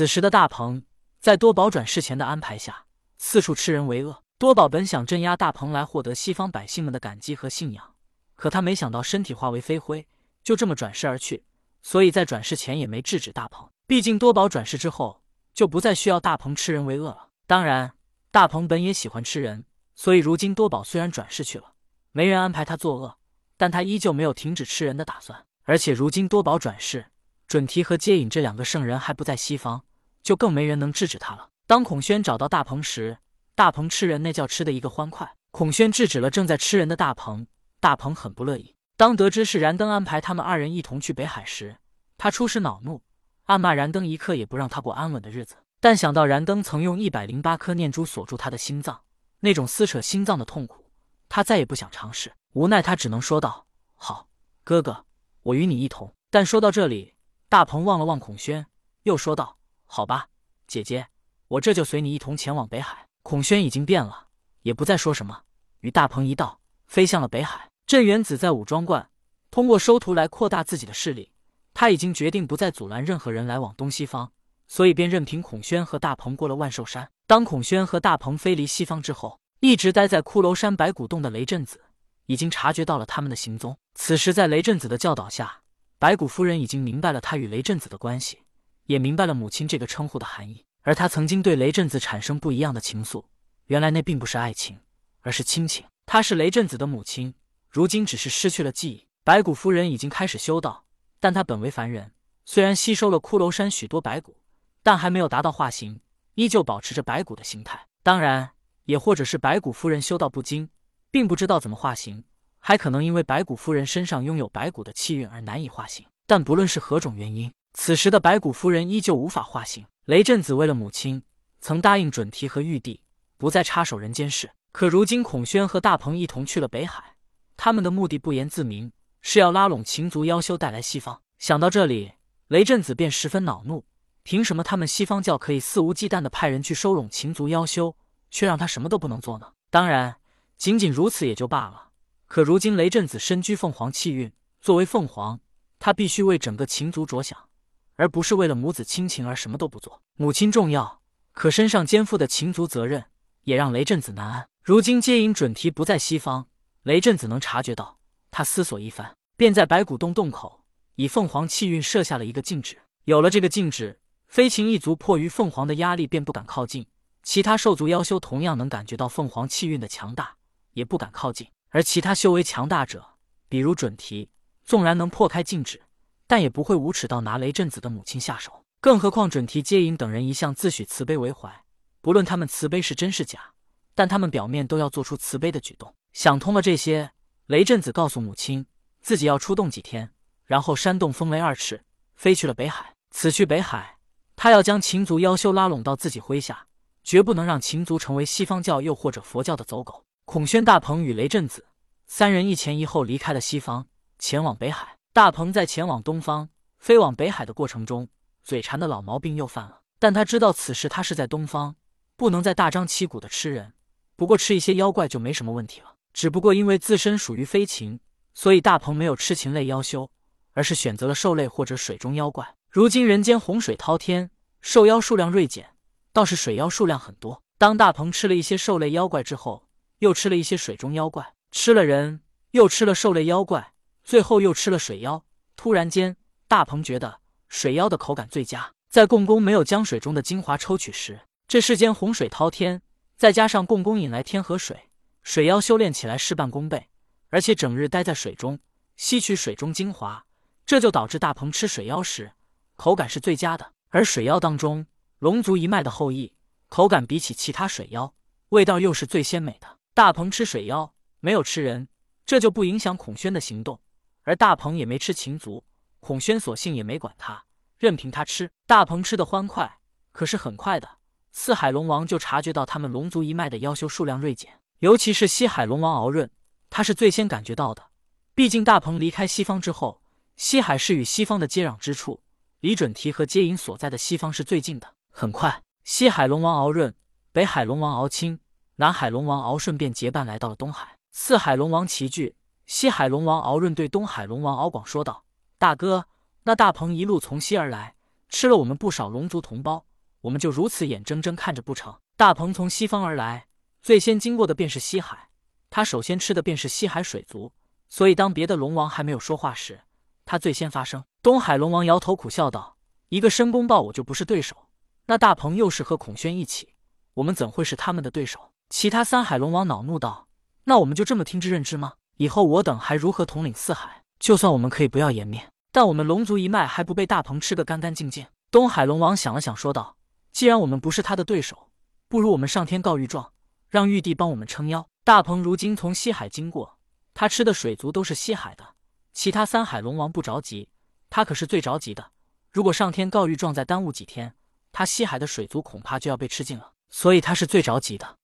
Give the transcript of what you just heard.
此时的大鹏在多宝转世前的安排下，四处吃人为恶。多宝本想镇压大鹏来获得西方百姓们的感激和信仰，可他没想到身体化为飞灰，就这么转世而去，所以在转世前也没制止大鹏。毕竟多宝转世之后就不再需要大鹏吃人为恶了。当然，大鹏本也喜欢吃人，所以如今多宝虽然转世去了，没人安排他作恶，但他依旧没有停止吃人的打算。而且如今多宝转世，准提和接引这两个圣人还不在西方，就更没人能制止他了。当孔宣找到大鹏时，大鹏吃人那叫吃的一个欢快，孔宣制止了正在吃人的大鹏，大鹏很不乐意。当得知是燃灯安排他们二人一同去北海时，他初时恼怒，暗骂燃灯一刻也不让他过安稳的日子。但想到燃灯曾用一百零八颗念珠锁住他的心脏，那种撕扯心脏的痛苦，他再也不想尝试。无奈他只能说道：“好，哥哥，我与你一同。”但说到这里，大鹏望了望孔宣，又说道：“好吧，姐姐，我这就随你一同前往北海。”孔宣已经变了，也不再说什么，与大鹏一道飞向了北海。镇元子在武装观通过收徒来扩大自己的势力，他已经决定不再阻拦任何人来往东西方，所以便任凭孔宣和大鹏过了万寿山。当孔宣和大鹏飞离西方之后，一直待在骷髅山白骨洞的雷震子已经察觉到了他们的行踪。此时，在雷震子的教导下，白骨夫人已经明白了他与雷震子的关系，也明白了母亲这个称呼的含义。而他曾经对雷震子产生不一样的情愫，原来那并不是爱情，而是亲情。她是雷震子的母亲，如今只是失去了记忆。白骨夫人已经开始修道，但她本为凡人，虽然吸收了骷髅山许多白骨，但还没有达到化形，依旧保持着白骨的形态。当然，也或者是白骨夫人修道不精，并不知道怎么化形，还可能因为白骨夫人身上拥有白骨的气运而难以化形。但不论是何种原因，此时的白骨夫人依旧无法化形。雷震子为了母亲，曾答应准提和玉帝不再插手人间事。可如今孔宣和大鹏一同去了北海，他们的目的不言自明，是要拉拢秦族妖修带来西方。想到这里，雷震子便十分恼怒：凭什么他们西方教可以肆无忌惮的派人去收拢秦族妖修，却让他什么都不能做呢？当然，仅仅如此也就罢了。可如今雷震子身居凤凰气运，作为凤凰，他必须为整个秦族着想。而不是为了母子亲情而什么都不做。母亲重要，可身上肩负的情族责任也让雷震子难安。如今接引准提不在西方，雷震子能察觉到。他思索一番，便在白骨洞洞口以凤凰气运设下了一个禁止。有了这个禁止，飞禽一族迫于凤凰的压力，便不敢靠近。其他兽族妖修同样能感觉到凤凰气运的强大，也不敢靠近。而其他修为强大者，比如准提，纵然能破开禁止。但也不会无耻到拿雷震子的母亲下手，更何况准提、接引等人一向自诩慈悲为怀，不论他们慈悲是真是假，但他们表面都要做出慈悲的举动。想通了这些，雷震子告诉母亲，自己要出动几天，然后煽动风雷二翅，飞去了北海。此去北海，他要将秦族妖修拉拢到自己麾下，绝不能让秦族成为西方教又或者佛教的走狗。孔宣、大鹏与雷震子三人一前一后离开了西方，前往北海。大鹏在前往东方、飞往北海的过程中，嘴馋的老毛病又犯了。但他知道此时他是在东方，不能再大张旗鼓的吃人。不过吃一些妖怪就没什么问题了。只不过因为自身属于飞禽，所以大鹏没有吃禽类妖修，而是选择了兽类或者水中妖怪。如今人间洪水滔天，兽妖数量锐减，倒是水妖数量很多。当大鹏吃了一些兽类妖怪之后，又吃了一些水中妖怪，吃了人，又吃了兽类妖怪。最后又吃了水妖。突然间，大鹏觉得水妖的口感最佳。在共工没有将水中的精华抽取时，这世间洪水滔天，再加上共工引来天河水，水妖修炼起来事半功倍，而且整日待在水中吸取水中精华，这就导致大鹏吃水妖时口感是最佳的。而水妖当中，龙族一脉的后裔口感比起其他水妖，味道又是最鲜美的。大鹏吃水妖，没有吃人，这就不影响孔宣的行动。而大鹏也没吃禽族，孔宣索性也没管他，任凭他吃。大鹏吃的欢快，可是很快的，四海龙王就察觉到他们龙族一脉的妖修数量锐减，尤其是西海龙王敖润，他是最先感觉到的。毕竟大鹏离开西方之后，西海是与西方的接壤之处，离准提和接引所在的西方是最近的。很快，西海龙王敖润、北海龙王敖清、南海龙王敖顺便结伴来到了东海，四海龙王齐聚。西海龙王敖润对东海龙王敖广说道：“大哥，那大鹏一路从西而来，吃了我们不少龙族同胞，我们就如此眼睁睁看着不成？大鹏从西方而来，最先经过的便是西海，他首先吃的便是西海水族，所以当别的龙王还没有说话时，他最先发声。东海龙王摇头苦笑道：“一个申公豹我就不是对手，那大鹏又是和孔宣一起，我们怎会是他们的对手？”其他三海龙王恼怒道：“那我们就这么听之任之吗？以后我等还如何统领四海？就算我们可以不要颜面，但我们龙族一脉还不被大鹏吃个干干净净？”东海龙王想了想，说道：“既然我们不是他的对手。”不如我们上天告御状，让玉帝帮我们撑腰。大鹏如今从西海经过，他吃的水族都是西海的。其他三海龙王不着急，他可是最着急的。如果上天告御状再耽误几天，他西海的水族恐怕就要被吃尽了。所以他是最着急的。